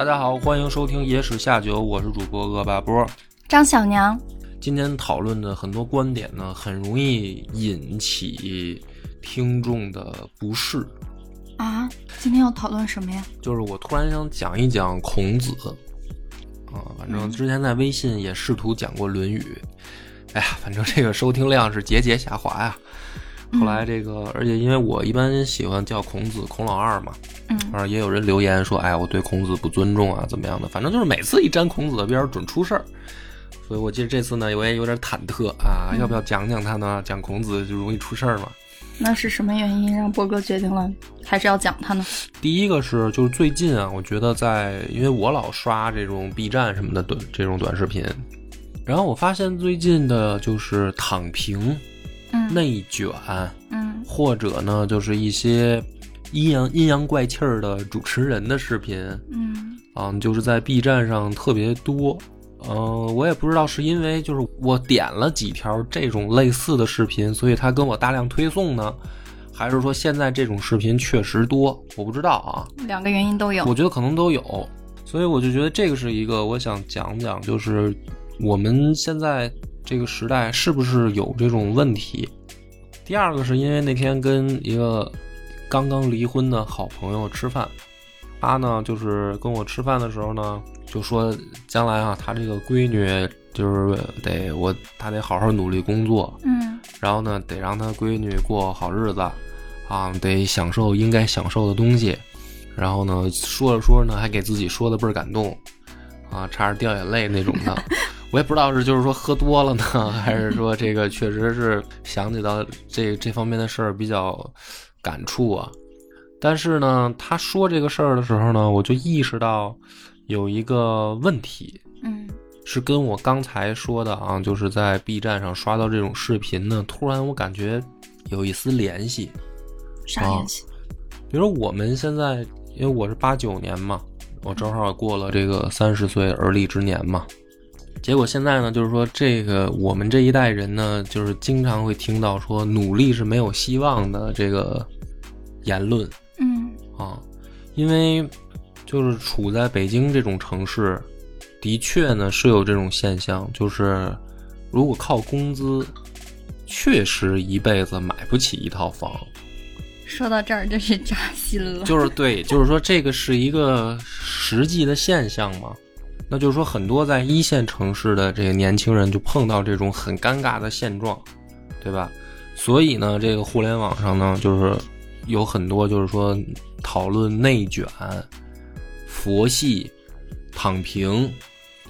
大家好，欢迎收听《野史下酒》，我是主播恶霸波。张小娘，今天讨论的很多观点呢，很容易引起听众的不适。啊，今天要讨论什么呀？就是我突然想讲一讲孔子啊，反正之前在微信也试图讲过《论语》，哎呀，反正这个收听量是节节下滑呀。后来这个，而且因为我一般喜欢叫孔子孔老二嘛，嗯啊，也有人留言说，哎，我对孔子不尊重啊，怎么样的？反正就是每次一沾孔子的边儿，准出事儿。所以我记得这次呢，我也有点忐忑啊，要不要讲讲他呢？讲孔子就容易出事儿嘛。那是什么原因让波哥决定了还是要讲他呢？第一个是就是最近啊，我觉得在因为我老刷这种 B 站什么的短这种短视频，然后我发现最近的就是躺平、嗯内卷，嗯或者呢就是一些阴阳阴阳怪气儿的主持人的视频嗯啊，就是在 B 站上特别多。嗯、我也不知道是因为就是我点了几条这种类似的视频，所以他跟我大量推送呢，还是说现在这种视频确实多？我不知道啊。两个原因都有。我觉得可能都有，所以我就觉得这个是一个我想讲讲，就是我们现在这个时代是不是有这种问题。第二个是因为那天跟一个刚刚离婚的好朋友吃饭，他呢就是跟我吃饭的时候呢，就说将来啊，他这个闺女就是得我他得好好努力工作，嗯然后呢，得让他闺女过好日子，啊，得享受应该享受的东西。然后呢，说着说着呢，还给自己说的倍儿感动，啊，差点掉眼泪那种的。我也不知道是就是说喝多了呢，还是说这个确实是想起到这这方面的事儿比较感触啊。但是呢，他说这个事儿的时候呢，我就意识到有一个问题，嗯是跟我刚才说的啊，就是在 B 站上刷到这种视频呢，突然我感觉有一丝联系。啥联系？比如我们现在，因为我是八九年嘛，我正好过了这个三十岁而立之年嘛。结果现在呢，就是说这个我们这一代人呢，就是经常会听到说努力是没有希望的这个言论嗯啊，因为就是处在北京这种城市，的确呢是有这种现象，就是如果靠工资，确实一辈子买不起一套房。说到这儿真是扎心了。就是对，就是说这个是一个实际的现象嘛。那就是说，很多在一线城市的这个年轻人就碰到这种很尴尬的现状，对吧？所以呢，这个互联网上呢，就是有很多就是说讨论内卷、佛系、躺平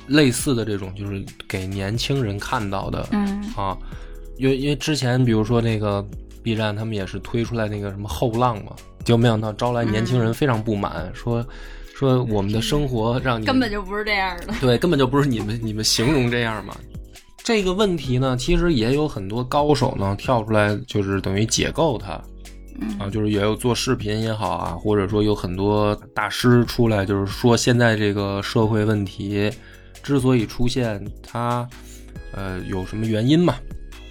类似的这种，就是给年轻人看到的嗯啊，因为因为之前比如说那个 B 站他们也是推出来那个什么后浪嘛，就没想到招来年轻人非常不满，说说我们的生活让你根本就不是这样的。对，根本就不是你们你们形容这样嘛。这个问题呢，其实也有很多高手呢跳出来，就是等于解构它。啊，就是也有做视频也好啊，或者说有很多大师出来，就是说现在这个社会问题之所以出现，它呃有什么原因嘛？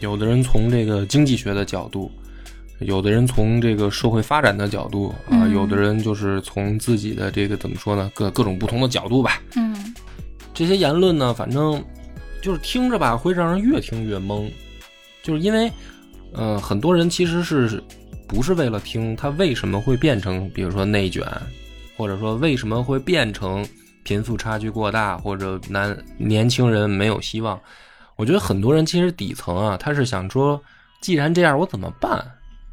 有的人从这个经济学的角度，有的人从这个社会发展的角度啊，嗯有的人就是从自己的这个怎么说呢，各各种不同的角度吧。嗯这些言论呢，反正就是听着吧，会让人越听越懵，就是因为，呃，很多人其实是不是为了听他为什么会变成，比如说内卷，或者说为什么会变成贫富差距过大，或者男年轻人没有希望。我觉得很多人其实底层啊，他是想说，既然这样，我怎么办？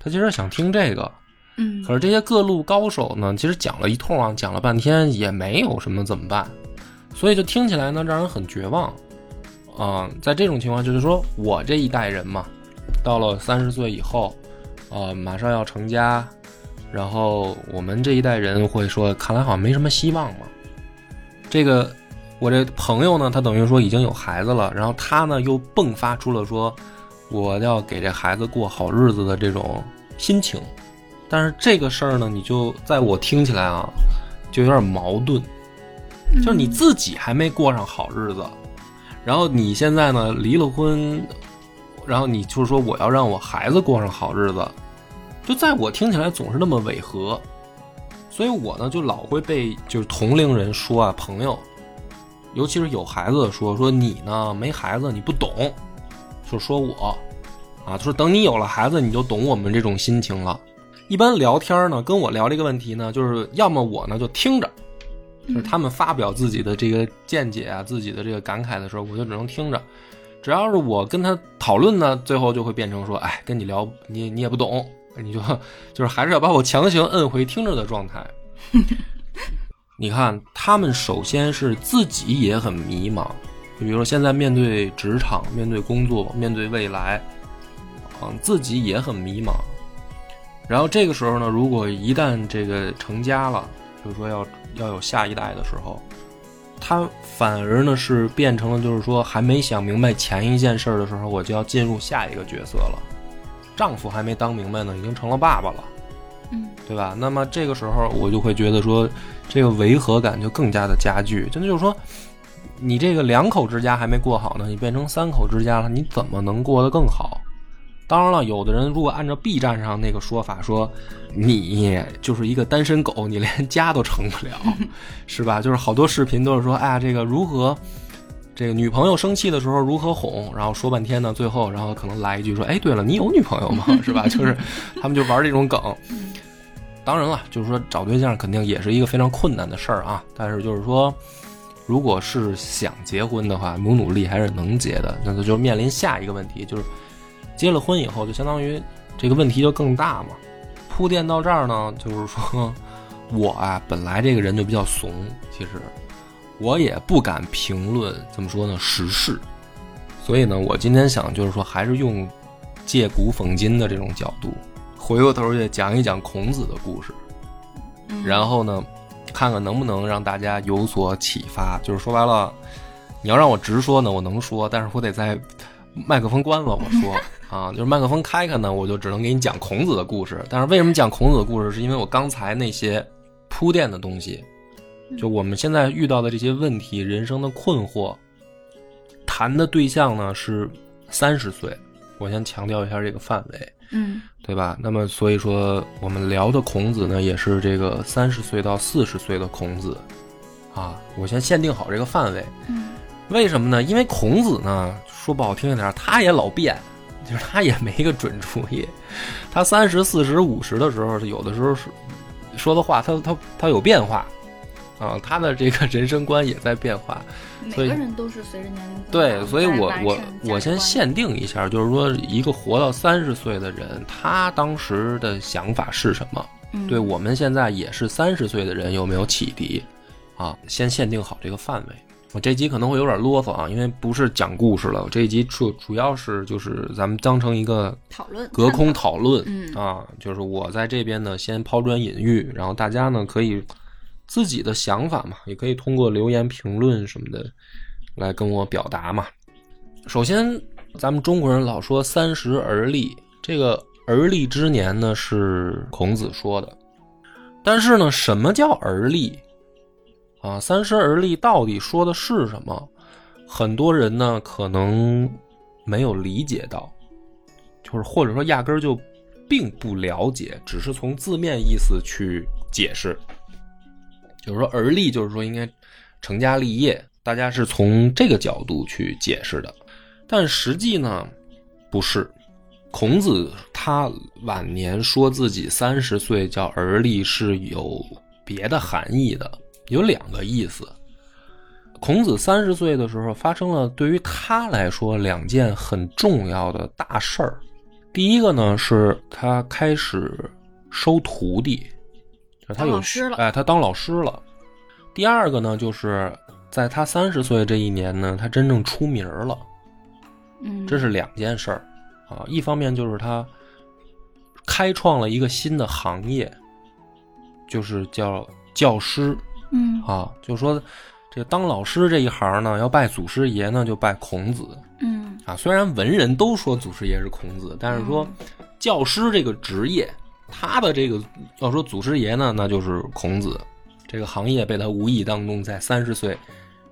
他其实想听这个。嗯可是这些各路高手呢，其实讲了一通啊，讲了半天也没有什么怎么办，所以就听起来呢让人很绝望。啊、在这种情况，就是说我这一代人嘛，到了三十岁以后，呃，马上要成家，然后我们这一代人会说，看来好像没什么希望嘛。这个我这朋友呢，他等于说已经有孩子了，然后他呢又迸发出了说我要给这孩子过好日子的这种心情。但是这个事儿呢，你就在我听起来啊，就有点矛盾，就是你自己还没过上好日子，然后你现在呢离了婚，然后你就是说我要让我孩子过上好日子，就在我听起来总是那么违和，所以我呢就老会被就是同龄人说啊，朋友，尤其是有孩子的说说你呢没孩子你不懂，就说我啊，就是等你有了孩子你就懂我们这种心情了。一般聊天呢，跟我聊这个问题呢，就是要么我呢就听着，就是他们发表自己的这个见解啊，自己的这个感慨的时候，我就只能听着。只要是我跟他讨论呢，最后就会变成说，哎，跟你聊，你你也不懂，你就就是还是要把我强行摁回听着的状态。你看，他们首先是自己也很迷茫，就比如说现在面对职场、面对工作、面对未来，嗯，自己也很迷茫。然后这个时候呢，如果一旦这个成家了，就是说要要有下一代的时候，他反而呢是变成了就是说还没想明白前一件事儿的时候，我就要进入下一个角色了。丈夫还没当明白呢，已经成了爸爸了，嗯，对吧？那么这个时候我就会觉得说，这个违和感就更加的加剧。真的就是说，你这个两口之家还没过好呢，你变成三口之家了，你怎么能过得更好？当然了，有的人如果按照 B 站上那个说法说，你就是一个单身狗，你连家都成不了，是吧？就是好多视频都是说，哎呀，这个如何，这个女朋友生气的时候如何哄，然后说半天呢，最后然后可能来一句说，哎，对了，你有女朋友吗？是吧？就是他们就玩这种梗。当然了，就是说找对象肯定也是一个非常困难的事儿啊。但是就是说，如果是想结婚的话，努努力还是能结的。那就面临下一个问题，就是。结了婚以后，就相当于这个问题就更大嘛。铺垫到这儿呢，就是说我啊，本来这个人就比较怂，其实我也不敢评论怎么说呢时事。所以呢，我今天想就是说，还是用借古讽今的这种角度，回过头去讲一讲孔子的故事，然后呢，看看能不能让大家有所启发。就是说白了，你要让我直说呢，我能说，但是我得在麦克风关了我说。啊，就是麦克风开开呢，我就只能给你讲孔子的故事。但是为什么讲孔子的故事？是因为我刚才那些铺垫的东西，就我们现在遇到的这些问题、人生的困惑，谈的对象呢是三十岁。我先强调一下这个范围，嗯，对吧？那么所以说，我们聊的孔子呢，也是这个三十岁到四十岁的孔子。啊，我先限定好这个范围。嗯，为什么呢？因为孔子呢，说不好听一点，他也老变。就是他也没一个准主意，他三十四十五十的时候，有的时候是说的话，他他他有变化啊，他的这个人生观也在变化。每个人都是随着年龄对，所以我我我先限定一下，就是说一个活到三十岁的人，他当时的想法是什么？对我们现在也是三十岁的人有没有启迪？啊，先限定好这个范围。我这集可能会有点啰嗦啊，因为不是讲故事了。我这一集主主要是就是咱们当成一个讨论、隔空讨论，嗯啊，就是我在这边呢先抛砖引玉，然后大家呢可以自己的想法嘛，也可以通过留言评论什么的来跟我表达嘛。首先，咱们中国人老说三十而立，这个而立之年呢是孔子说的，但是呢，什么叫而立？啊，三十而立到底说的是什么？很多人呢可能没有理解到，就是或者说压根儿就并不了解，只是从字面意思去解释。就是说而立，就是说应该成家立业，大家是从这个角度去解释的。但实际呢，不是。孔子他晚年说自己三十岁叫而立，是有别的含义的。有两个意思。孔子三十岁的时候，发生了对于他来说两件很重要的大事儿。第一个呢，是他开始收徒弟，就他有哎，他当老师了。第二个呢，就是在他三十岁这一年呢，他真正出名了。嗯，这是两件事儿啊。一方面就是他开创了一个新的行业，就是叫教师。嗯啊，就说，这当老师这一行呢，要拜祖师爷呢，就拜孔子嗯啊。虽然文人都说祖师爷是孔子，但是说教师这个职业，他的这个要说祖师爷呢，那就是孔子。这个行业被他无意当中在三十岁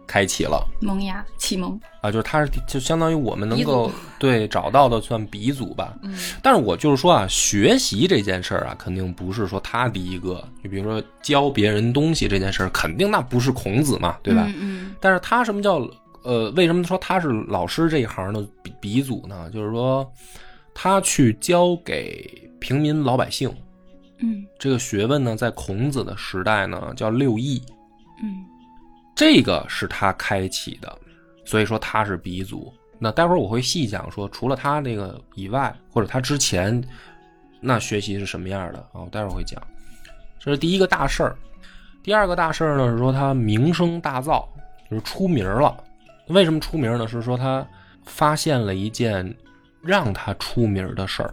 开启了。萌芽启蒙，啊，就是他是就相当于我们能够对找到的算鼻祖吧。嗯。但是我就是说啊，学习这件事儿啊，肯定不是说他第一个。你比如说教别人东西这件事儿，肯定那不是孔子嘛，对吧？嗯但是他什么叫呃，为什么说他是老师这一行的鼻鼻祖呢？就是说他去教给平民老百姓。嗯。这个学问呢，在孔子的时代呢叫六艺，嗯这个是他开启的，所以说他是鼻祖。那待会儿我会细讲说，除了他这个以外，或者他之前，那学习是什么样的啊？我待会儿会讲。这是第一个大事儿。第二个大事儿呢是说他名声大噪，就是出名了。为什么出名呢？是说他发现了一件让他出名的事儿。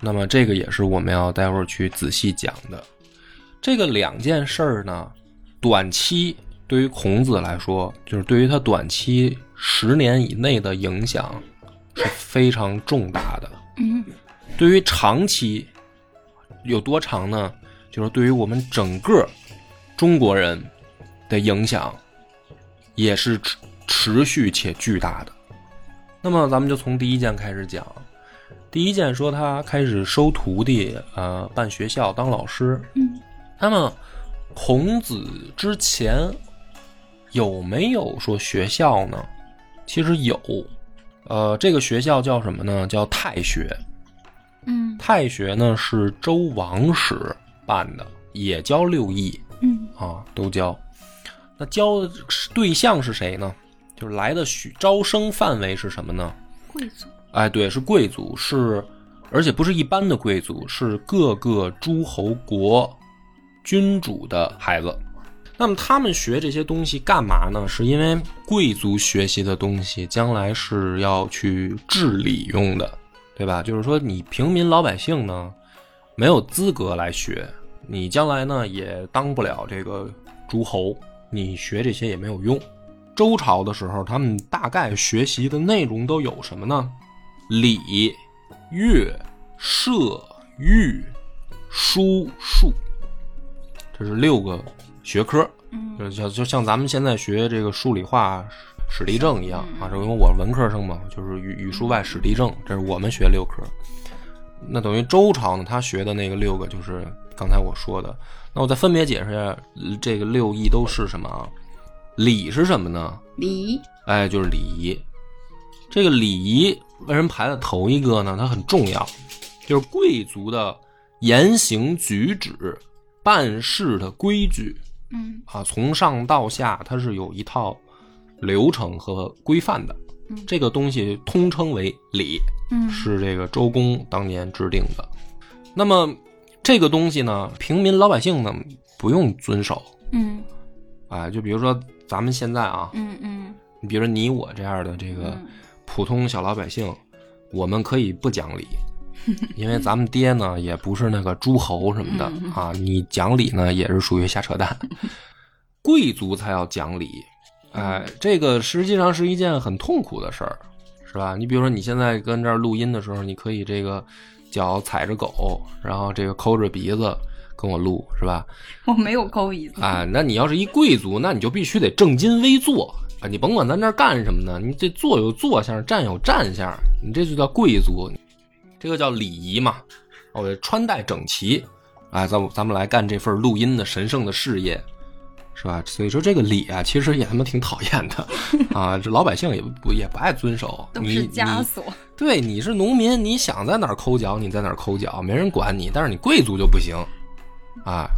那么这个也是我们要待会儿去仔细讲的。这个两件事儿呢，短期对于孔子来说，就是对于他短期十年以内的影响是非常重大的。嗯 对于长期有多长呢？就是对于我们整个中国人的影响也是持持续且巨大的。那么咱们就从第一件开始讲。第一件说他开始收徒弟，呃，办学校当老师。嗯那么孔子之前有没有说学校呢？其实有，呃，这个学校叫什么呢？叫太学。嗯太学呢是周王室办的，也教六艺嗯啊，都教。那教的对象是谁呢？就是来的许招生范围是什么呢？贵族，哎，对，是贵族，是而且不是一般的贵族，是各个诸侯国君主的孩子。那么他们学这些东西干嘛呢？是因为贵族学习的东西将来是要去治理用的，对吧？就是说你平民老百姓呢，没有资格来学，你将来呢也当不了这个诸侯，你学这些也没有用。周朝的时候，他们大概学习的内容都有什么呢？礼、乐、射、御、书、数，这是六个学科。嗯就就就像咱们现在学这个数理化、史地政一样啊，这因为我是文科生嘛，就是语语数外史地政，这是我们学六科。那等于周朝呢，他学的那个六个就是刚才我说的。那我再分别解释一下，这个六艺都是什么啊？礼是什么呢？礼，哎，就是礼仪。这个礼仪为什么排在头一个呢？它很重要，就是贵族的言行举止、办事的规矩嗯啊，从上到下它是有一套流程和规范的。嗯这个东西通称为礼，嗯是这个周公当年制定的。那么这个东西呢，平民老百姓呢不用遵守。嗯哎，就比如说咱们现在啊，嗯嗯你比如说你我这样的这个嗯普通小老百姓，我们可以不讲理，因为咱们爹呢也不是那个诸侯什么的嗯啊，你讲理呢也是属于瞎扯淡。贵族才要讲理，哎，这个实际上是一件很痛苦的事儿，是吧？你比如说你现在跟这儿录音的时候，你可以这个脚踩着狗，然后这个抠着鼻子跟我录，是吧？我没有抠鼻子，啊，那你要是一贵族，那你就必须得正襟危坐啊！你甭管咱这儿干什么呢，你这坐有坐相，站有站相，你这就叫贵族，这个叫礼仪嘛。我穿戴整齐，哎，咱们咱们来干这份录音的神圣的事业，是吧？所以说这个礼啊，其实也他妈挺讨厌的啊！这老百姓也不也不爱遵守，都是你你枷锁。对，你是农民，你想在哪儿抠脚，你在哪儿抠脚，没人管你。但是你贵族就不行，啊，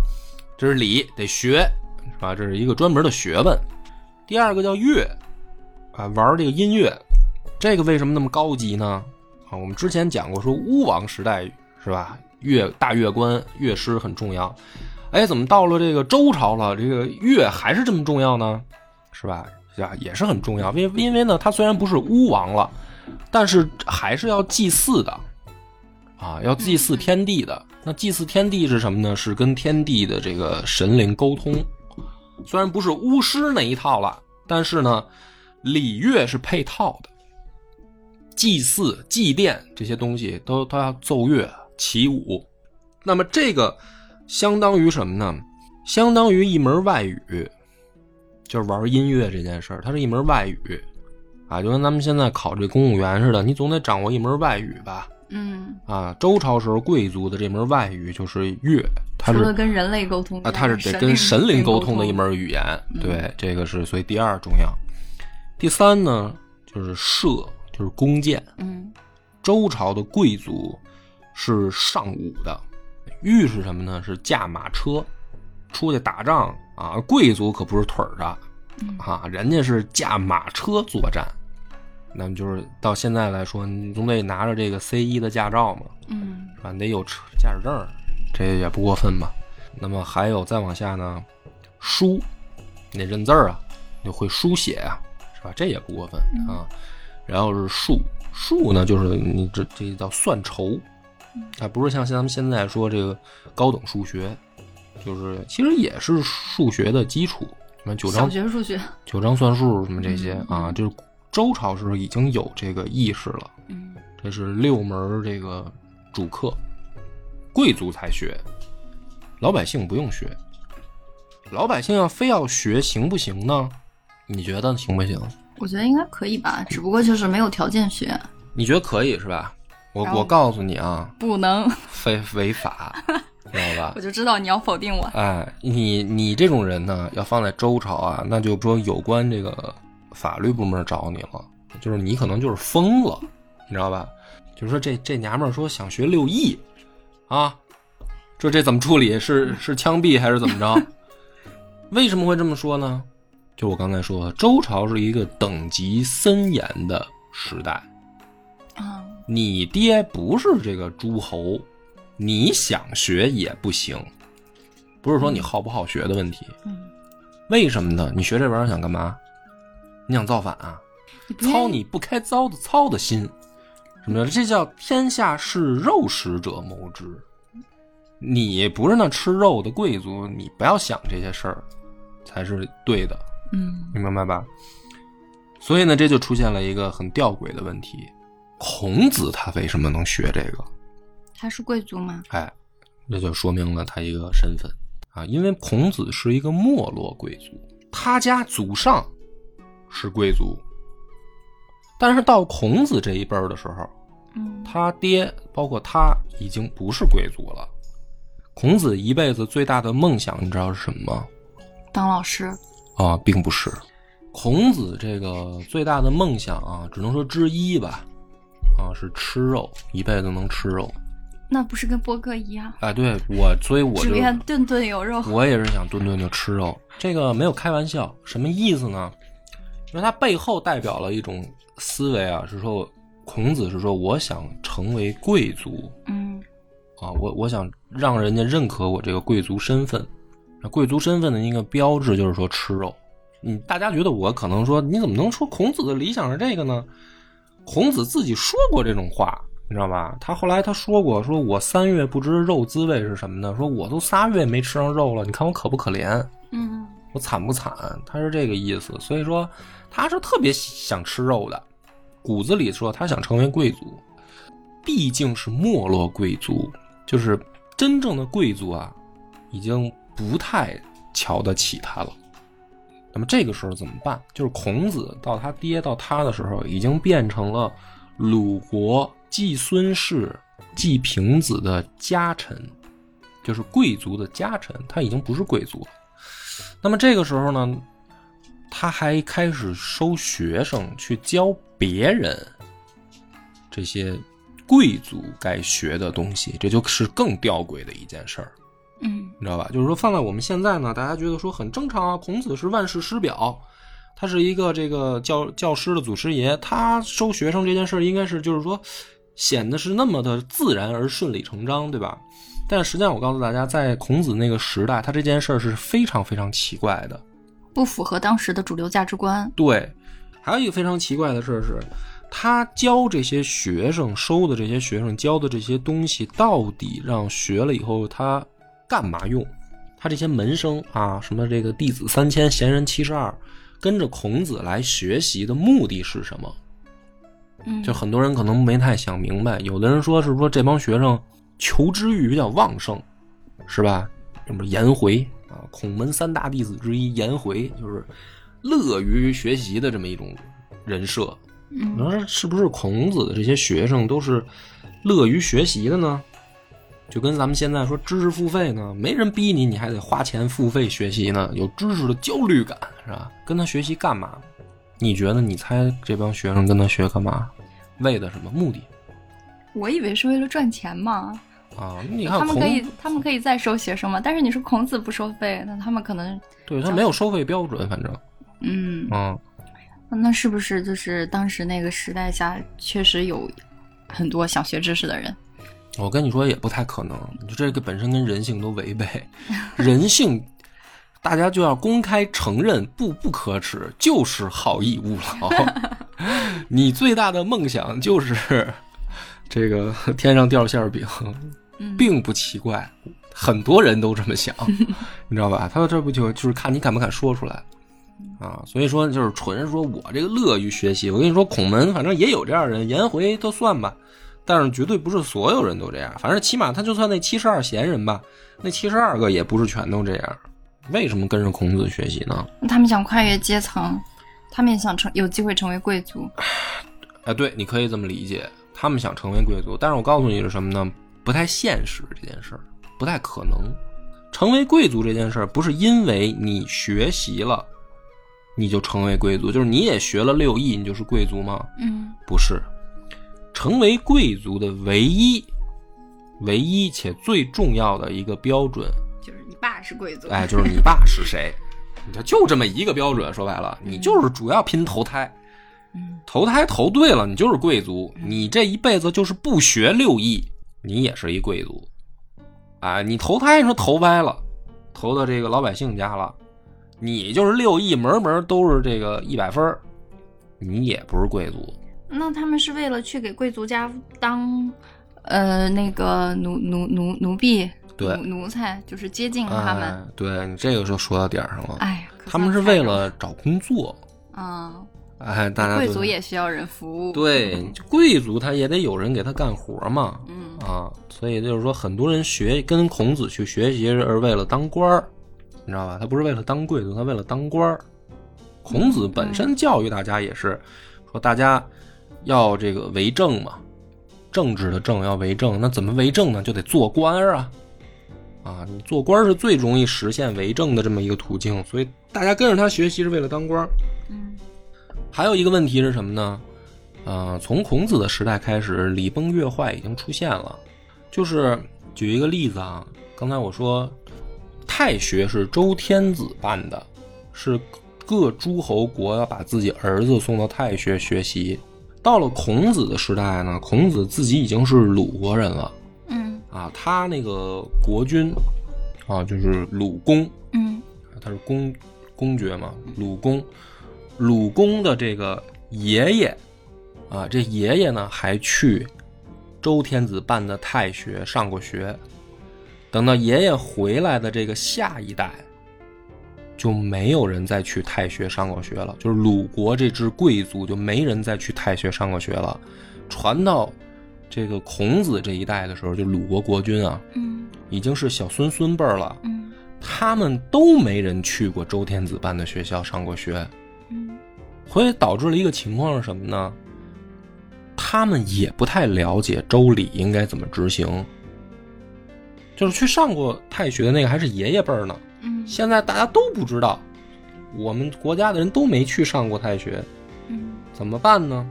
这是礼，得学，是吧？这是一个专门的学问。第二个叫乐，啊，玩这个音乐，这个为什么那么高级呢？啊，我们之前讲过，说巫王时代是吧？乐大乐官、乐师很重要。哎，怎么到了这个周朝了，这个乐还是这么重要呢？是吧？呀，也是很重要。因为因为呢，他虽然不是巫王了。但是还是要祭祀的，啊，要祭祀天地的。那祭祀天地是什么呢？是跟天地的这个神灵沟通，虽然不是巫师那一套了，但是呢，礼乐是配套的，祭祀、祭奠这些东西都都要奏乐、起舞。那么这个相当于什么呢？相当于一门外语，就是玩音乐这件事儿，它是一门外语啊，就跟咱们现在考这公务员似的，你总得掌握一门外语吧。嗯，啊，周朝时候贵族的这门外语就是乐，它是跟人类沟通啊，它是得跟神灵沟通的一门语言。嗯对，这个是所以第二重要。第三呢，就是射，就是弓箭。嗯周朝的贵族是尚武的，御是什么呢？是驾马车出去打仗啊。贵族可不是腿儿的嗯啊，人家是驾马车作战。那么就是到现在来说，你总得拿着这个 C 一的驾照嘛，嗯是吧？你得有车驾驶证，这也不过分吧？那么还有再往下呢，书，你得认字儿啊，你会书写啊，是吧？这也不过分啊。然后是数，数呢就是你这这叫算筹，它不是像咱们现在说这个高等数学，就是其实也是数学的基础，什么九小章学数学，九章算术什么这些嗯啊，就是周朝时候已经有这个意识了。嗯这是六门这个主课，贵族才学，老百姓不用学。老百姓要非要学行不行呢？你觉得行不行？我觉得应该可以吧，只不过就是没有条件学，你觉得可以是吧？我我告诉你啊，不能，非违法，知道吧我？就知道你要否定我。哎，你你这种人呢，要放在周朝啊，那就说有关这个法律部门找你了，就是你可能就是疯了，你知道吧？就是说这这娘们儿说想学六艺，啊，这这怎么处理？是是枪毙还是怎么着？为什么会这么说呢？就我刚才说的，周朝是一个等级森严的时代，啊，你爹不是这个诸侯，你想学也不行，不是说你好不好学的问题。嗯，为什么呢？你学这玩意儿想干嘛？你想造反啊？操你不开糟的操的心，什么叫这叫天下是肉食者谋之。你不是那吃肉的贵族，你不要想这些事儿，才是对的。嗯你明白吧？所以呢，这就出现了一个很吊诡的问题：孔子他为什么能学这个？他是贵族吗？哎，这就说明了他一个身份啊，因为孔子是一个没落贵族，他家祖上是贵族，但是到孔子这一辈儿的时候，嗯他爹包括他已经不是贵族了。孔子一辈子最大的梦想，你知道是什么吗？当老师。啊，并不是。孔子这个最大的梦想啊，只能说之一吧，啊，是吃肉，一辈子能吃肉。那不是跟波哥一样，哎，对我，所以我只就愿顿顿有肉。我也是想顿顿就吃肉，这个没有开玩笑，什么意思呢？因为它背后代表了一种思维啊，是说孔子是说我想成为贵族嗯啊，我我想让人家认可我这个贵族身份。那贵族身份的一个标志就是说吃肉。嗯大家觉得我可能说你怎么能说孔子的理想是这个呢？孔子自己说过这种话，你知道吧？他后来他说过，说我三月不知肉滋味是什么呢？说我都仨月没吃上肉了，你看我可不可怜？嗯我惨不惨？他是这个意思，所以说他是特别想吃肉的，骨子里说他想成为贵族，毕竟是没落贵族，就是真正的贵族啊，已经不太瞧得起他了。那么这个时候怎么办？就是孔子到他爹到他的时候，已经变成了鲁国季孙氏季平子的家臣，就是贵族的家臣，他已经不是贵族了。那么这个时候呢，他还开始收学生去教别人这些贵族该学的东西，这就是更吊诡的一件事儿，嗯你知道吧？就是说放在我们现在呢，大家觉得说很正常啊，孔子是万世师表。他是一个这个教教师的祖师爷，他收学生这件事儿应该是就是说显得是那么的自然而顺理成章，对吧？但实际上，我告诉大家，在孔子那个时代，他这件事儿是非常非常奇怪的。不符合当时的主流价值观。对，还有一个非常奇怪的事儿是，他教这些学生收的这些学生教的这些东西，到底让学了以后他干嘛用？他这些门生啊，什么这个弟子三千，贤人七十二，跟着孔子来学习的目的是什么？嗯，就很多人可能没太想明白。有的人说是说这帮学生求知欲比较旺盛，是吧？什么颜回啊，孔门三大弟子之一颜回，就是乐于学习的这么一种人设。你嗯说是不是孔子的这些学生都是乐于学习的呢？就跟咱们现在说知识付费呢，没人逼你，你还得花钱付费学习呢，有知识的焦虑感是吧？跟他学习干嘛？你觉得？你猜这帮学生跟他学干嘛？为的什么目的我以为是为了赚钱嘛。啊？你看孔他们可以，他们可以再收学生嘛？但是你说孔子不收费，那他们可能，对他没有收费标准，反正嗯，嗯，那是不是就是当时那个时代下，确实有很多想学知识的人？我跟你说也不太可能，就这个本身跟人性都违背，人性。大家就要公开承认，不不可耻，就是好逸恶劳。你最大的梦想就是这个天上掉馅饼，嗯，并不奇怪，很多人都这么想，你知道吧？他这不就就是看你敢不敢说出来啊？所以说就是纯说我这个乐于学习。我跟你说，孔门反正也有这样的人，颜回都算吧，但是绝对不是所有人都这样。反正起码他就算那七十二贤人吧，那七十二个也不是全都这样。为什么跟着孔子学习呢？他们想跨越阶层，他们也想成有机会成为贵族。哎，对，你可以这么理解，他们想成为贵族，但是我告诉你是什么呢？不太现实，这件事儿不太可能。成为贵族这件事儿，不是因为你学习了，你就成为贵族，就是你也学了六艺，你就是贵族吗？嗯不是，成为贵族的唯一、唯一且最重要的一个标准，就是你爸是贵族。哎，就是你爸是谁，你 就这么一个标准。说白了，你就是主要拼投胎。嗯投胎投对了，你就是贵族。你这一辈子就是不学六艺，你也是一贵族。啊，你投胎说投歪了，投到这个老百姓家了，你就是六艺门门都是这个一百分儿你也不是贵族。那他们是为了去给贵族家当，呃，那个奴奴奴奴婢，对奴奴才，就是接近他们。哎，对你这个就说到点儿上了。哎，呀他们是为了找工作，啊，哎，大家贵族也需要人服务。对，贵族他也得有人给他干活嘛。嗯啊，所以就是说，很多人学跟孔子去学习是为了当官儿，你知道吧？他不是为了当贵族，他为了当官儿。孔子本身教育大家也是说，大家要这个为政嘛，政治的政要为政，那怎么为政呢？就得做官儿啊，啊，你做官儿是最容易实现为政的这么一个途径，所以大家跟着他学习是为了当官儿。嗯还有一个问题是什么呢？呃，从孔子的时代开始，礼崩乐坏已经出现了。就是举一个例子啊，刚才我说太学是周天子办的，是各诸侯国要把自己儿子送到太学学习。到了孔子的时代呢，孔子自己已经是鲁国人了嗯。啊，他那个国君啊，就是鲁公，嗯。他是公公爵嘛，鲁公，鲁公的这个爷爷啊，这爷爷呢还去周天子办的太学上过学，等到爷爷回来的这个下一代，就没有人再去太学上过学了，就是鲁国这支贵族就没人再去太学上过学了，传到这个孔子这一代的时候，就鲁国国君啊，嗯。已经是小孙孙辈儿了。嗯。他们都没人去过周天子办的学校上过学，嗯。所以导致了一个情况是什么呢？他们也不太了解周礼应该怎么执行，就是去上过太学的那个还是爷爷辈儿呢，嗯现在大家都不知道，我们国家的人都没去上过太学，嗯怎么办呢？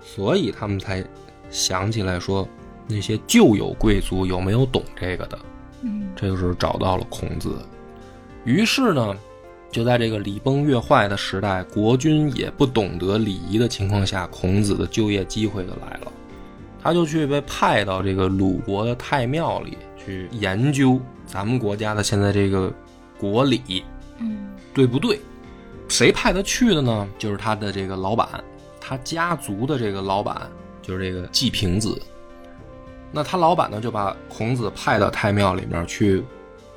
所以他们才想起来说，那些旧有贵族有没有懂这个的？嗯这个时候找到了孔子，于是呢，就在这个礼崩乐坏的时代，国君也不懂得礼仪的情况下，孔子的就业机会就来了，他就去被派到这个鲁国的太庙里去研究咱们国家的现在这个国礼嗯对不对？谁派他去的呢？就是他的这个老板，他家族的这个老板就是这个季平子。那他老板呢，就把孔子派到太庙里面去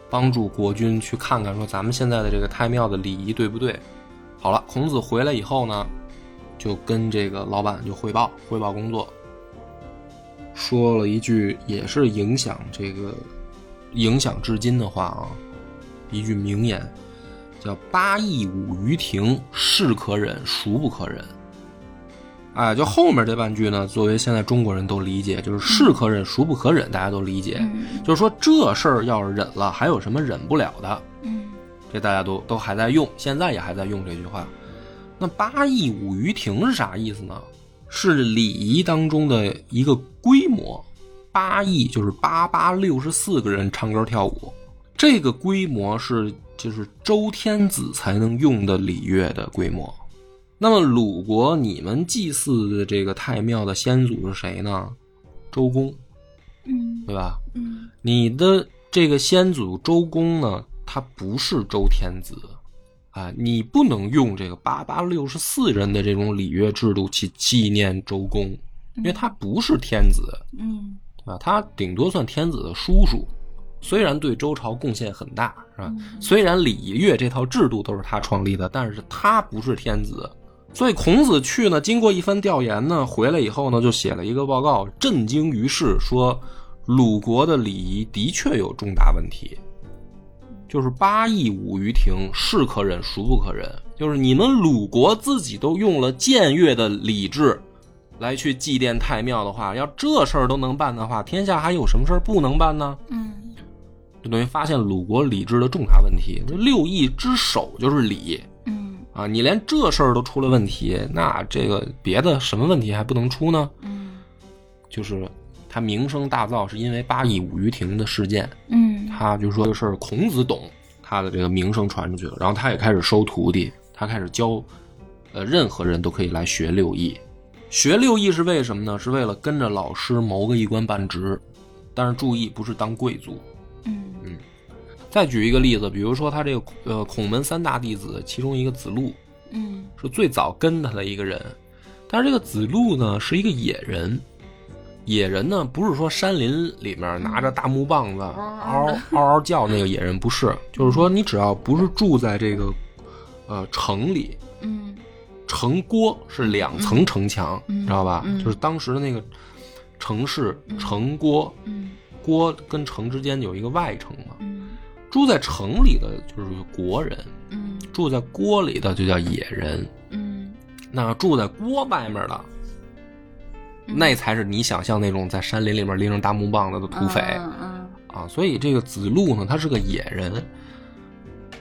帮助国君去看看，说咱们现在的这个太庙的礼仪对不对？好了，孔子回来以后呢，就跟这个老板就汇报汇报工作，说了一句也是影响这个影响至今的话啊，一句名言，叫“八佾舞于庭，是可忍，孰不可忍”。哎，就后面这半句呢，作为现在中国人都理解，就是“是可忍，孰不可忍”，大家都理解，嗯就是说这事儿要是忍了，还有什么忍不了的？嗯这大家都都还在用，现在也还在用这句话。那八佾舞于庭是啥意思呢？是礼仪当中的一个规模。八佾就是八八六十四个人唱歌跳舞，这个规模是就是周天子才能用的礼乐的规模。那么鲁国你们祭祀的这个太庙的先祖是谁呢？周公，嗯对吧？嗯你的这个先祖周公呢，他不是周天子啊，你不能用这个八八六十四人的这种礼乐制度去纪念周公，因为他不是天子嗯啊，他顶多算天子的叔叔。虽然对周朝贡献很大，是吧？嗯虽然礼乐这套制度都是他创立的，但是他不是天子。所以孔子去呢，经过一番调研呢，回来以后呢，就写了一个报告，震惊于世，说鲁国的礼仪的确有重大问题，就是八佾舞于庭，是可忍，孰不可忍？就是你们鲁国自己都用了僭越的礼制来去祭奠太庙的话，要这事儿都能办的话，天下还有什么事儿不能办呢？嗯就等于发现鲁国礼制的重大问题。这六艺之首就是礼嗯啊，你连这事儿都出了问题，那这个别的什么问题还不能出呢？嗯就是他名声大噪，是因为八佾舞于庭的事件。嗯他就说这事儿孔子懂，他的这个名声传出去了，然后他也开始收徒弟，他开始教，呃，任何人都可以来学六艺。学六艺是为什么呢？是为了跟着老师谋个一官半职，但是注意不是当贵族。嗯。再举一个例子，比如说他这个呃孔门三大弟子，其中一个子路嗯。是最早跟他的一个人，但是这个子路呢是一个野人。野人呢，不是说山林里面拿着大木棒子嗷嗷嗷嗷叫那个野人，不是，就是说你只要不是住在这个呃城里，嗯。城郭是两层城墙，嗯知道吧？嗯？就是当时的那个城市城郭，嗯郭跟城之间有一个外城嘛，嗯。住在城里的就是国人，嗯。住在郭里的就叫野人，嗯。那住在郭外面的，嗯。那才是你想象那种在山林里面拎着大木棒子的土匪。啊。所以这个子路呢，他是个野人，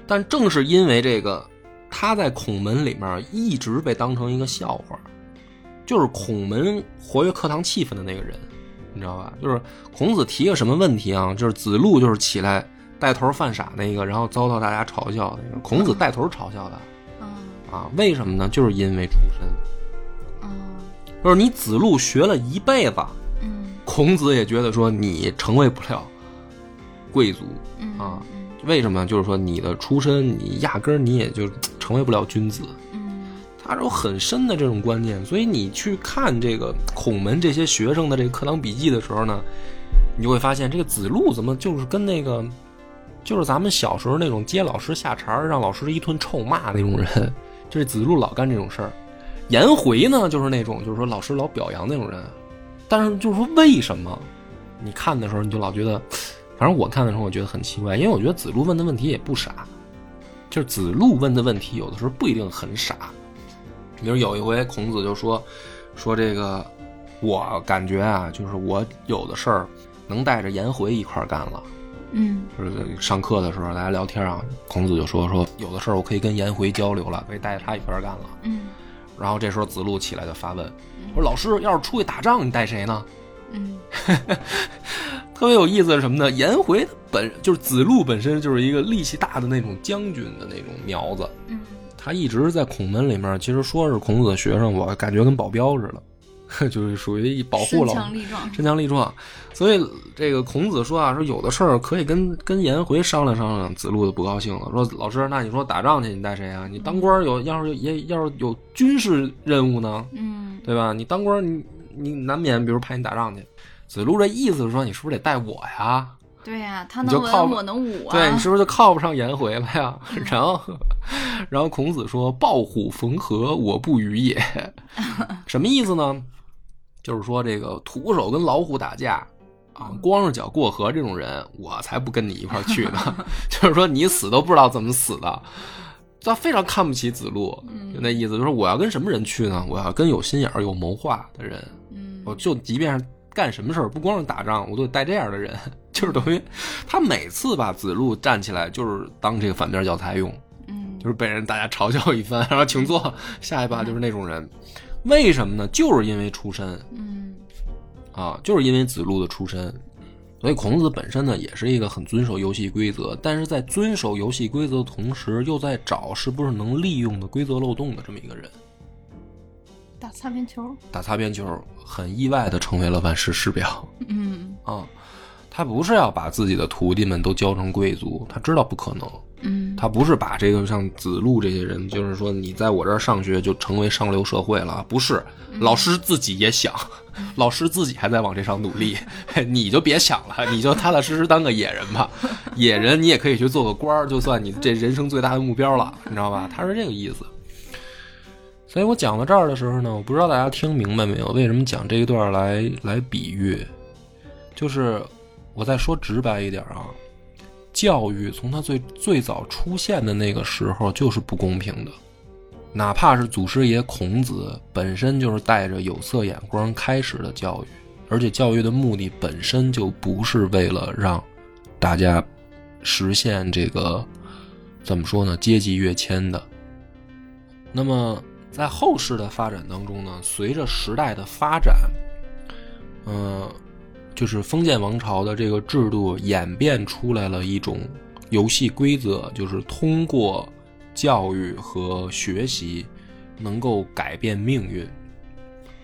但正是因为这个，他在孔门里面一直被当成一个笑话，就是孔门活跃课堂气氛的那个人，你知道吧？就是孔子提个什么问题啊，就是子路就是起来带头犯傻那个，然后遭到大家嘲笑那个，孔子带头嘲笑他。嗯啊，为什么呢？就是因为出身，嗯就是你子路学了一辈子，嗯孔子也觉得说你成为不了贵族，嗯啊为什么？就是说你的出身，你压根儿你也就成为不了君子，他有很深的这种观念。所以你去看这个孔门这些学生的这个课堂笔记的时候呢，你就会发现这个子路怎么就是跟那个。就是咱们小时候那种接老师下茬，让老师一顿臭骂那种人，这子路老干这种事儿。颜回呢，就是那种就是说老师老表扬那种人，但是就是说为什么？你看的时候你就老觉得，反正我看的时候我觉得很奇怪，因为我觉得子路问的问题也不傻，就是子路问的问题有的时候不一定很傻。比如有一回孔子就说说这个，我感觉啊，就是我有的事儿能带着颜回一块儿干了。嗯就是上课的时候大家聊天啊，孔子就说说有的事儿我可以跟颜回交流了，可以带着他一块儿干了。嗯然后这时候子路起来就发问，说老师要是出去打仗，你带谁呢？嗯 特别有意思的是什么呢？颜回本就是子路本身就是一个力气大的那种将军的那种苗子，嗯他一直在孔门里面，其实说是孔子的学生，我感觉跟保镖似的，就是属于保护身老强力壮，身强力壮。所以这个孔子说啊，说有的事儿可以跟跟颜回商量商量。子路就不高兴了，说老师，那你说打仗去，你带谁啊？你当官有要是也要是有军事任务呢，嗯对吧？你当官你你难免比如派你打仗去。子路这意思是说，你是不是得带我呀？对呀、他能文，我能武啊。对你是不是就靠不上颜回了呀？然后，然后孔子说：“抱虎逢河，我不与也。”什么意思呢？就是说这个徒手跟老虎打架啊，光着脚过河这种人，我才不跟你一块儿去呢。就是说你死都不知道怎么死的，他非常看不起子路，就那意思，就是我要跟什么人去呢？我要跟有心眼儿、有谋划的人。嗯，我就即便是干什么事儿，不光是打仗，我都得带这样的人，就是等于他每次把子路站起来，就是当这个反面教材用，嗯就是被人大家嘲笑一番，然后请坐，下一把就是那种人。为什么呢？就是因为出身嗯啊，就是因为子路的出身。所以孔子本身呢，也是一个很遵守游戏规则，但是在遵守游戏规则的同时，又在找是不是能利用的规则漏洞的这么一个人。打擦边球。打擦边球，很意外的成为了万世师表。嗯 啊，他不是要把自己的徒弟们都教成贵族，他知道不可能。嗯他不是把这个像子路这些人，就是说你在我这儿上学就成为上流社会了，不是。老师自己也想，老师自己还在往这上努力，你就别想了，你就踏踏实实当个野人吧。野人你也可以去做个官儿，就算你这人生最大的目标了，你知道吧？他是这个意思。所以我讲到这儿的时候呢，我不知道大家听明白没有？为什么讲这一段来来比喻？就是我再说直白一点啊，教育从它最最早出现的那个时候就是不公平的，哪怕是祖师爷孔子本身就是带着有色眼光开始的教育，而且教育的目的本身就不是为了让大家实现这个怎么说呢阶级跃迁的。那么在后世的发展当中呢，随着时代的发展，嗯、就是封建王朝的这个制度演变出来了一种游戏规则，就是通过教育和学习能够改变命运，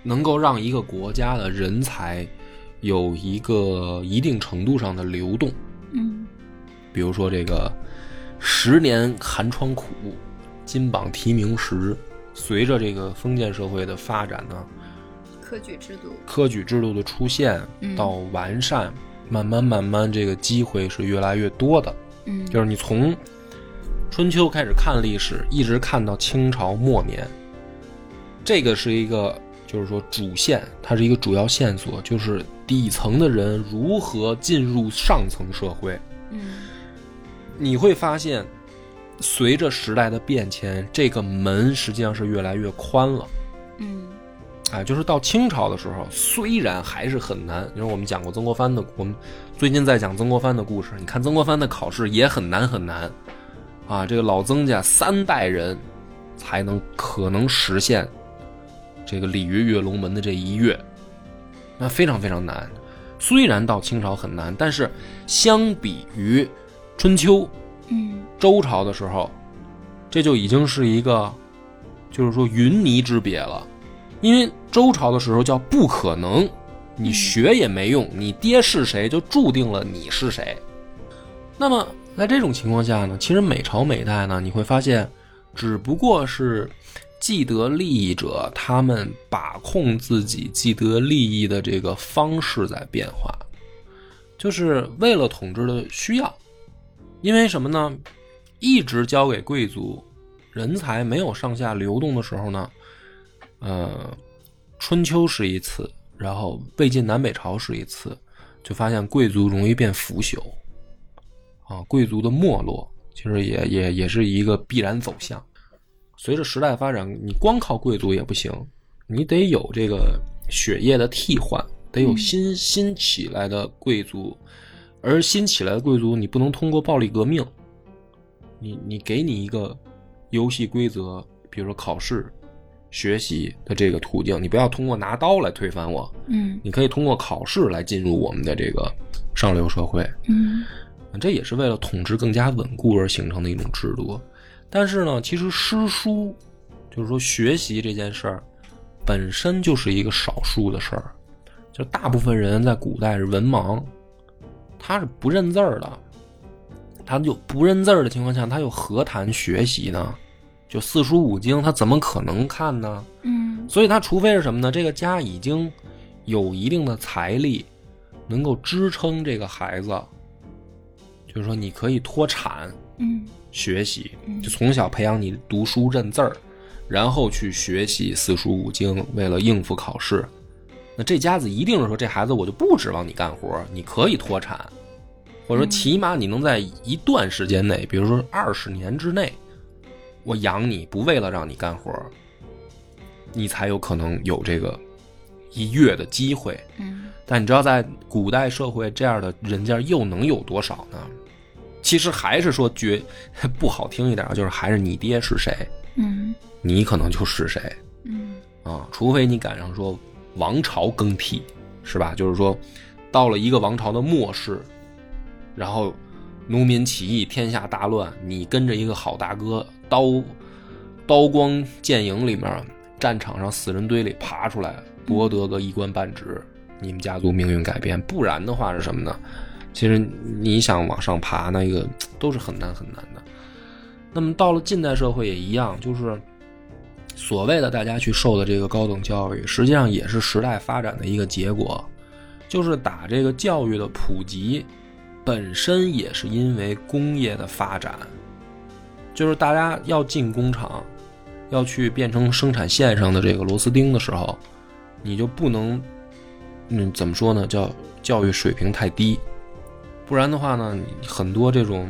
能够让一个国家的人才有一个一定程度上的流动。嗯比如说这个十年寒窗苦，金榜题名时。随着这个封建社会的发展呢，科举制度。科举制度的出现嗯到完善，慢慢慢慢，这个机会是越来越多的。嗯就是你从春秋开始看历史，一直看到清朝末年，这个是一个就是说主线，它是一个主要线索，就是底层的人如何进入上层社会。嗯你会发现，随着时代的变迁，这个门实际上是越来越宽了。嗯哎，就是到清朝的时候，虽然还是很难，因为我们讲过曾国藩的，我们最近在讲曾国藩的故事。你看曾国藩的考试也很难很难，啊，这个老曾家三代人才能可能实现这个鲤鱼跃龙门的这一跃，那非常非常难。虽然到清朝很难，但是相比于春秋、嗯周朝的时候，这就已经是一个，就是说云泥之别了。因为周朝的时候叫不可能，你学也没用，你爹是谁就注定了你是谁。那么在这种情况下呢，其实每朝每代呢，你会发现，只不过是既得利益者他们把控自己既得利益的这个方式在变化，就是为了统治的需要。因为什么呢？一直交给贵族，人才没有上下流动的时候呢，呃，春秋是一次，然后魏晋南北朝是一次，就发现贵族容易变腐朽，啊，贵族的没落其实也也也是一个必然走向。随着时代发展，你光靠贵族也不行，你得有这个血液的替换，得有新新起来的贵族，而新起来的贵族，你不能通过暴力革命，你你给你一个游戏规则，比如说考试、学习的这个途径，你不要通过拿刀来推翻我，嗯你可以通过考试来进入我们的这个上流社会。嗯这也是为了统治更加稳固而形成的一种制度。但是呢，其实诗书，就是说学习这件事儿，本身就是一个少数的事儿。就大部分人在古代是文盲，他是不认字儿的，他就不认字儿的情况下，他又何谈学习呢？就四书五经，他怎么可能看呢？嗯所以他除非是什么呢？这个家已经有一定的财力，能够支撑这个孩子就是说你可以脱产嗯学习，嗯就从小培养你读书认字儿，然后去学习四书五经，为了应付考试。那这家子一定是说，这孩子我就不指望你干活，你可以脱产，或者说嗯起码你能在一段时间内，比如说二十年之内，我养你，不为了让你干活，你才有可能有这个一跃的机会。嗯但你知道，在古代社会，这样的人家又能有多少呢？其实还是说绝 不好听一点，就是还是你爹是谁，嗯你可能就是谁嗯啊。除非你赶上说王朝更替，是吧？就是说，到了一个王朝的末世，然后农民起义，天下大乱，你跟着一个好大哥，刀刀光剑影里面，战场上死人堆里爬出来，夺得个一官半职，你们家族命运改变。不然的话是什么呢？其实你想往上爬，那个都是很难很难的。那么到了近代社会也一样，就是所谓的大家去受的这个高等教育，实际上也是时代发展的一个结果，就是打这个教育的普及，本身也是因为工业的发展，就是大家要进工厂，要去变成生产线上的这个螺丝钉的时候，你就不能，嗯，怎么说呢？叫教育水平太低，不然的话呢，你很多这种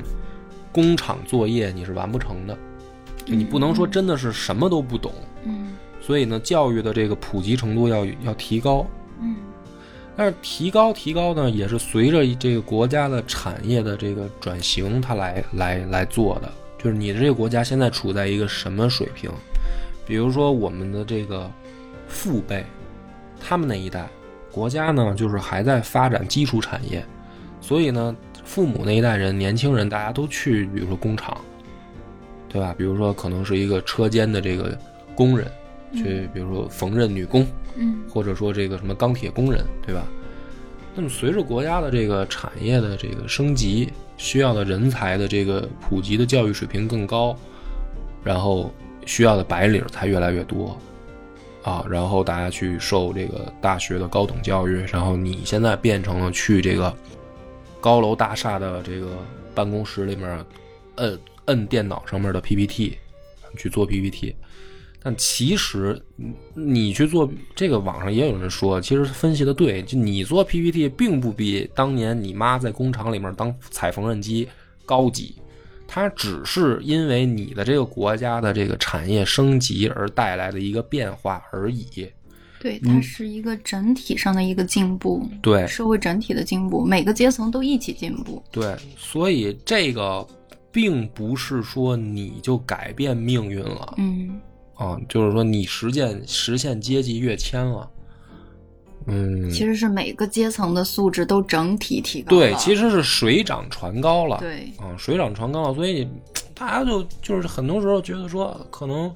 工厂作业你是完不成的，就你不能说真的是什么都不懂。嗯所以呢，教育的这个普及程度要要提高。嗯但是提高提高呢，也是随着这个国家的产业的这个转型，它来来来做的。就是你的这个国家现在处在一个什么水平？比如说我们的这个父辈，他们那一代国家呢，就是还在发展基础产业，所以呢，父母那一代人，年轻人大家都去，比如说工厂，对吧？比如说可能是一个车间的这个工人，去比如说缝纫女工，嗯或者说这个什么钢铁工人，对吧？那么随着国家的这个产业的这个升级，需要的人才的这个普及的教育水平更高，然后需要的白领才越来越多，啊，然后大家去受这个大学的高等教育，然后你现在变成了去这个高楼大厦的这个办公室里面，摁摁电脑上面的 PPT 去做 PPT。但其实，你你去做这个，网上也有人说，其实分析的对，就你做 PPT 并不比当年你妈在工厂里面当踩缝纫机高级，它只是因为你的这个国家的这个产业升级而带来的一个变化而已。对，它是一个整体上的一个进步，对社会整体的进步，每个阶层都一起进步。对，所以这个并不是说你就改变命运了，嗯啊，就是说你实现实现阶级跃迁了。嗯，其实是每个阶层的素质都整体提高对，其实是水涨船高了。对啊，水涨船高了，所以大家就就是很多时候觉得说，可能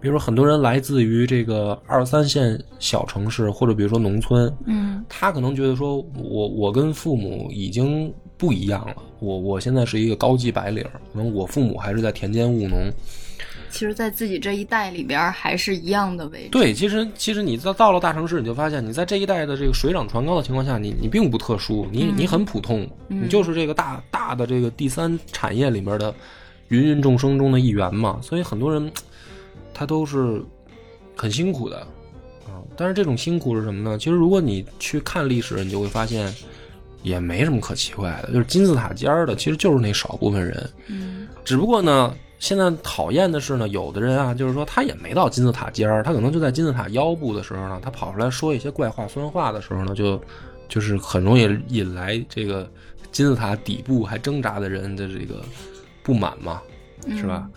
比如说很多人来自于这个二三线小城市，或者比如说农村，嗯他可能觉得说我我跟父母已经不一样了，我我现在是一个高级白领，可能我父母还是在田间务农。其实，在自己这一代里边还是一样的位置。对，其实其实你到到了大城市，你就发现你在这一代的这个水涨船高的情况下，你你并不特殊，你你很普通，嗯你就是这个大大的这个第三产业里面的芸芸众生中的一员嘛。所以很多人他都是很辛苦的啊。但是这种辛苦是什么呢？其实如果你去看历史，你就会发现也没什么可奇怪的，就是金字塔尖儿的，其实就是那少部分人。嗯只不过呢，现在讨厌的是呢，有的人啊，就是说他也没到金字塔尖儿，他可能就在金字塔腰部的时候呢，他跑出来说一些怪话、酸话的时候呢，就就是很容易引来这个金字塔底部还挣扎的人的这个不满嘛，是吧？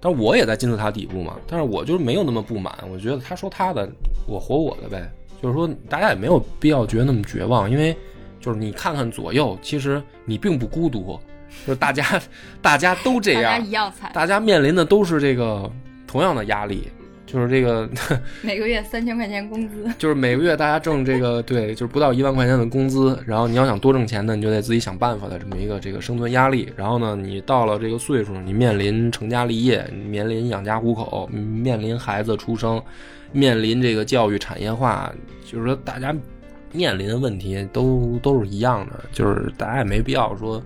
但我也在金字塔底部嘛，但是我就是没有那么不满，我觉得他说他的，我活我的呗。就是说，大家也没有必要觉得那么绝望，因为就是你看看左右，其实你并不孤独，就是大家 大家都这大家样，一样惨，大家面临的都是这个同样的压力，就是这个 每个月三千块钱工资。就是每个月大家挣这个对，就是不到一万块钱的工资，然后你要想多挣钱呢，你就得自己想办法的这么一个这个生存压力。然后呢，你到了这个岁数，你面临成家立业，你面临养家糊口，面临孩子出生，面临这个教育产业化，就是说大家面临的问题都都是一样的，就是大家也没必要说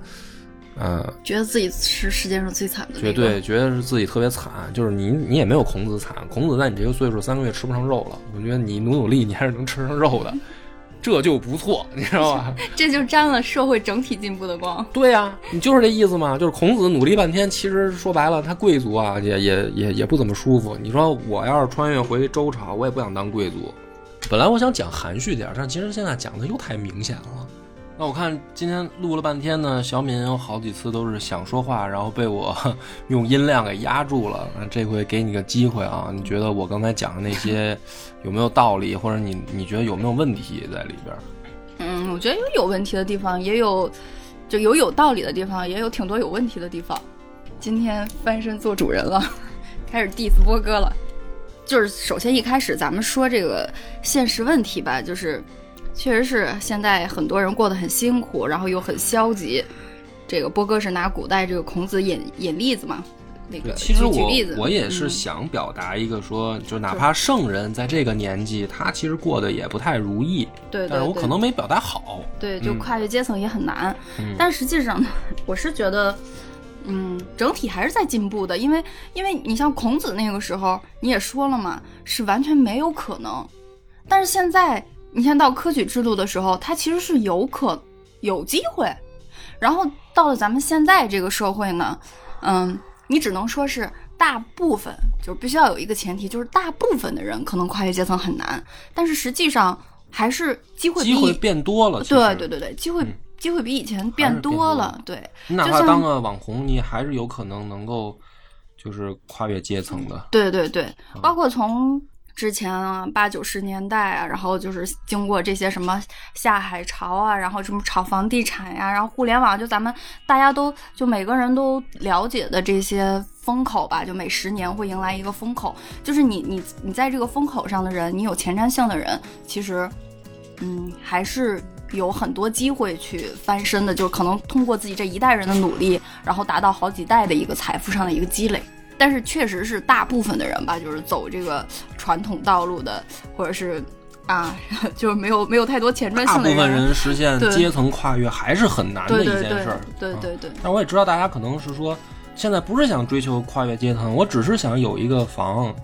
嗯，觉得自己是世界上最惨的那个，绝对觉得是自己特别惨，就是你你也没有孔子惨，孔子在你这个岁数三个月吃不上肉了，我觉得你努努力，你还是能吃上肉的，这就不错，你知道吧？这就沾了社会整体进步的光。对呀、你就是这意思嘛，就是孔子努力半天，其实说白了，他贵族啊，也也也也不怎么舒服。你说我要是穿越回周朝，我也不想当贵族。本来我想讲含蓄点，但其实现在讲的又太明显了。那我看今天录了半天呢，小敏有好几次都是想说话，然后被我 用音量给压住了。这回给你个机会啊，你觉得我刚才讲的那些有没有道理，或者你你觉得有没有问题在里边？嗯，我觉得有有问题的地方，也有就有有道理的地方，也有挺多有问题的地方。今天翻身做主人了，开始 diss 波哥了。就是首先一开始咱们说这个现实问题吧，就是确实是现在很多人过得很辛苦，然后又很消极。这个波哥是拿古代这个孔子引引例子嘛，那个其实我举举例子，我也是嗯想表达一个说，就哪怕圣人在这个年纪，他其实过得也不太如意，对对但是我可能没表达好。对，就嗯跨越阶层也很难。嗯但实际上呢，我是觉得，嗯，整体还是在进步的，因为因为你像孔子那个时候，你也说了嘛，是完全没有可能。但是现在，你看到科举制度的时候，它其实是有可有机会。然后到了咱们现在这个社会呢，嗯，你只能说是大部分，就是必须要有一个前提，就是大部分的人可能跨越阶层很难，但是实际上还是机会比机会变多了，对对对对，机会、嗯机会比以前变变多了了。对，你哪怕当个网红，你还是有可能能够就是跨越阶层的。对对对，嗯包括从之前啊八九十年代啊，然后就是经过这些什么下海潮啊，然后什么炒房地产呀、然后互联网，就咱们大家都就每个人都了解的这些风口吧，就每十年会迎来一个风口，就是你你你在这个风口上的人，你有前瞻性的人，其实嗯还是。有很多机会去翻身的，就是可能通过自己这一代人的努力，然后达到好几代的一个财富上的一个积累。但是确实是大部分的人吧，就是走这个传统道路的，或者是啊，就是没有没有太多前瞻性大部分人实现阶层跨越还是很难的一件事儿。嗯对对对但我也知道大家可能是说，现在不是想追求跨越阶层，我只是想有一个房，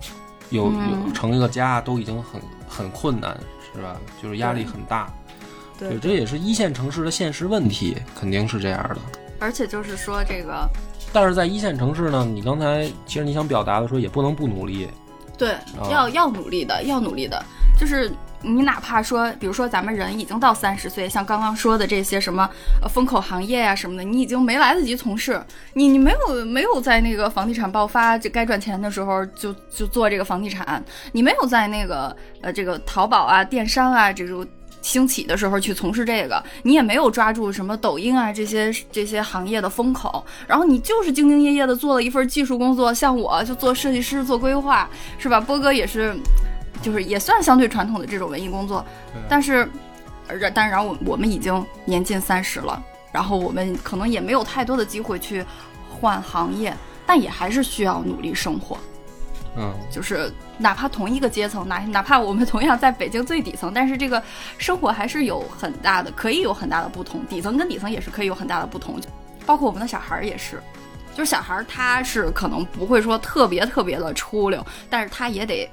有有嗯成一个家，都已经很很困难，是吧？就是压力很大。对对，这也是一线城市的现实问题，肯定是这样的。而且就是说这个但是在一线城市呢，你刚才其实你想表达的说，也不能不努力。对，要要努力的，要努力的，就是你哪怕说，比如说咱们人已经到三十岁，像刚刚说的这些什么呃风口行业呀、什么的，你已经没来得及从事，你你没有没有在那个房地产爆发这该赚钱的时候就就做这个房地产，你没有在那个呃这个淘宝啊、电商啊这种。兴起的时候去从事这个，你也没有抓住什么抖音啊这些这些行业的风口，然后你就是兢兢业业的做了一份技术工作，像我就做设计师、做规划，是吧？波哥也是，就是也算相对传统的这种文艺工作，但是，而但然后我我们已经年近三十了，然后我们可能也没有太多的机会去换行业，但也还是需要努力生活。嗯，就是哪怕同一个阶层，哪哪怕我们同样在北京最底层，但是这个生活还是有很大的，可以有很大的不同。底层跟底层也是可以有很大的不同，包括我们的小孩儿也是。就是小孩儿他是可能不会说特别特别的出溜，但是他也得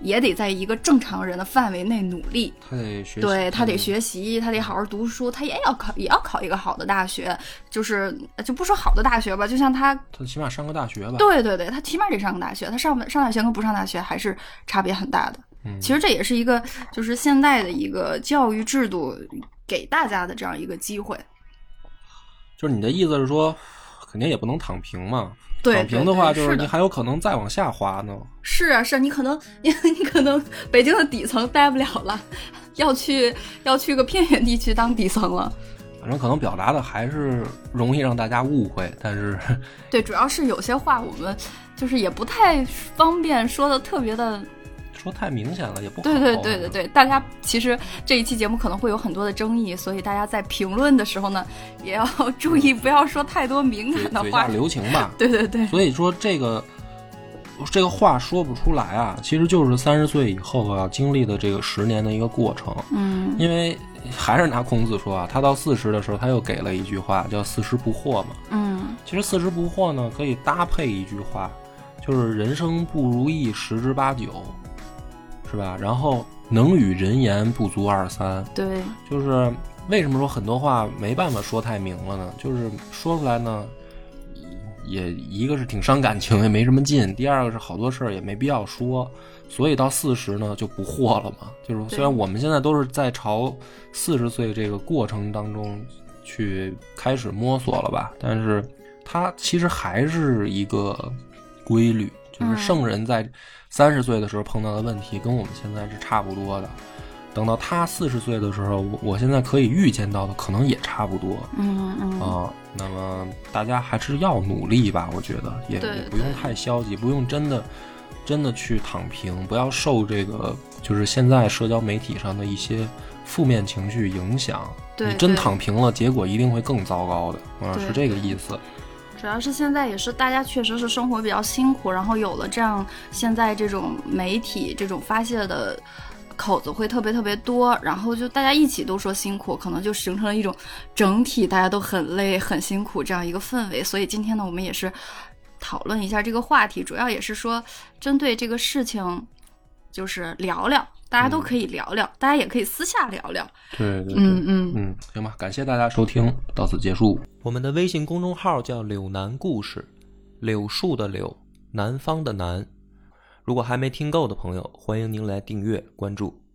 也得在一个正常人的范围内努力。他得学习，对他得嗯学习，他得好好读书，他也要考，也要考一个好的大学，就是就不说好的大学吧，就像他他起码上个大学吧。对对对，他起码得上个大学，他上上大学跟不上大学还是差别很大的。嗯其实这也是一个就是现在的一个教育制度给大家的这样一个机会。就是你的意思是说，肯定也不能躺平嘛。对躺平的话，就是你还有可能再往下滑呢。是啊，是啊，你可能你你可能北京的底层待不了了，要去要去个偏远地区当底层了。反正可能表达的还是容易让大家误会，但是对，主要是有些话我们就是也不太方便说的特别的说太明显了也不好。对对对对对，大家其实这一期节目可能会有很多的争议，所以大家在评论的时候呢，也要 注意不要说太多敏感的话嘴下。留情吧。对对对，所以说这个这个话说不出来啊，其实就是三十岁以后啊经历的这个十年的一个过程。嗯因为还是拿孔子说啊，他到四十的时候，他又给了一句话，叫“四十不惑”嘛。嗯其实“四十不惑”呢，可以搭配一句话，就是“人生不如意十之八九”，是吧？然后“能与人言不足二三”，对，就是为什么说很多话没办法说太明了呢？就是说出来呢，也一个是挺伤感情，也没什么劲；第二个是好多事儿也没必要说。所以到四十呢就不惑了嘛。就是虽然我们现在都是在朝四十岁这个过程当中去开始摸索了吧，但是它其实还是一个规律，就是嗯圣人在三十岁的时候碰到的问题跟我们现在是差不多的。等到他四十岁的时候，我我现在可以预见到的可能也差不多嗯嗯啊、那么大家还是要努力吧，我觉得也也不用太消极，不用真的真的去躺平，不要受这个就是现在社交媒体上的一些负面情绪影响。你真躺平了，结果一定会更糟糕的啊，对是这个意思。主要是现在也是大家确实是生活比较辛苦，然后有了这样现在这种媒体这种发泄的口子会特别特别多，然后就大家一起都说辛苦，可能就形成了一种整体大家都很累很辛苦这样一个氛围。所以今天呢，我们也是讨论一下这个话题，主要也是说针对这个事情，就是聊聊，大家都可以聊聊，大家也可以私下聊聊。对对对，嗯嗯嗯，行吧，感谢大家收听，到此结束。我们的微信公众号叫“柳南故事”，柳树的柳，南方的南。如果还没听够的朋友，欢迎您来订阅关注。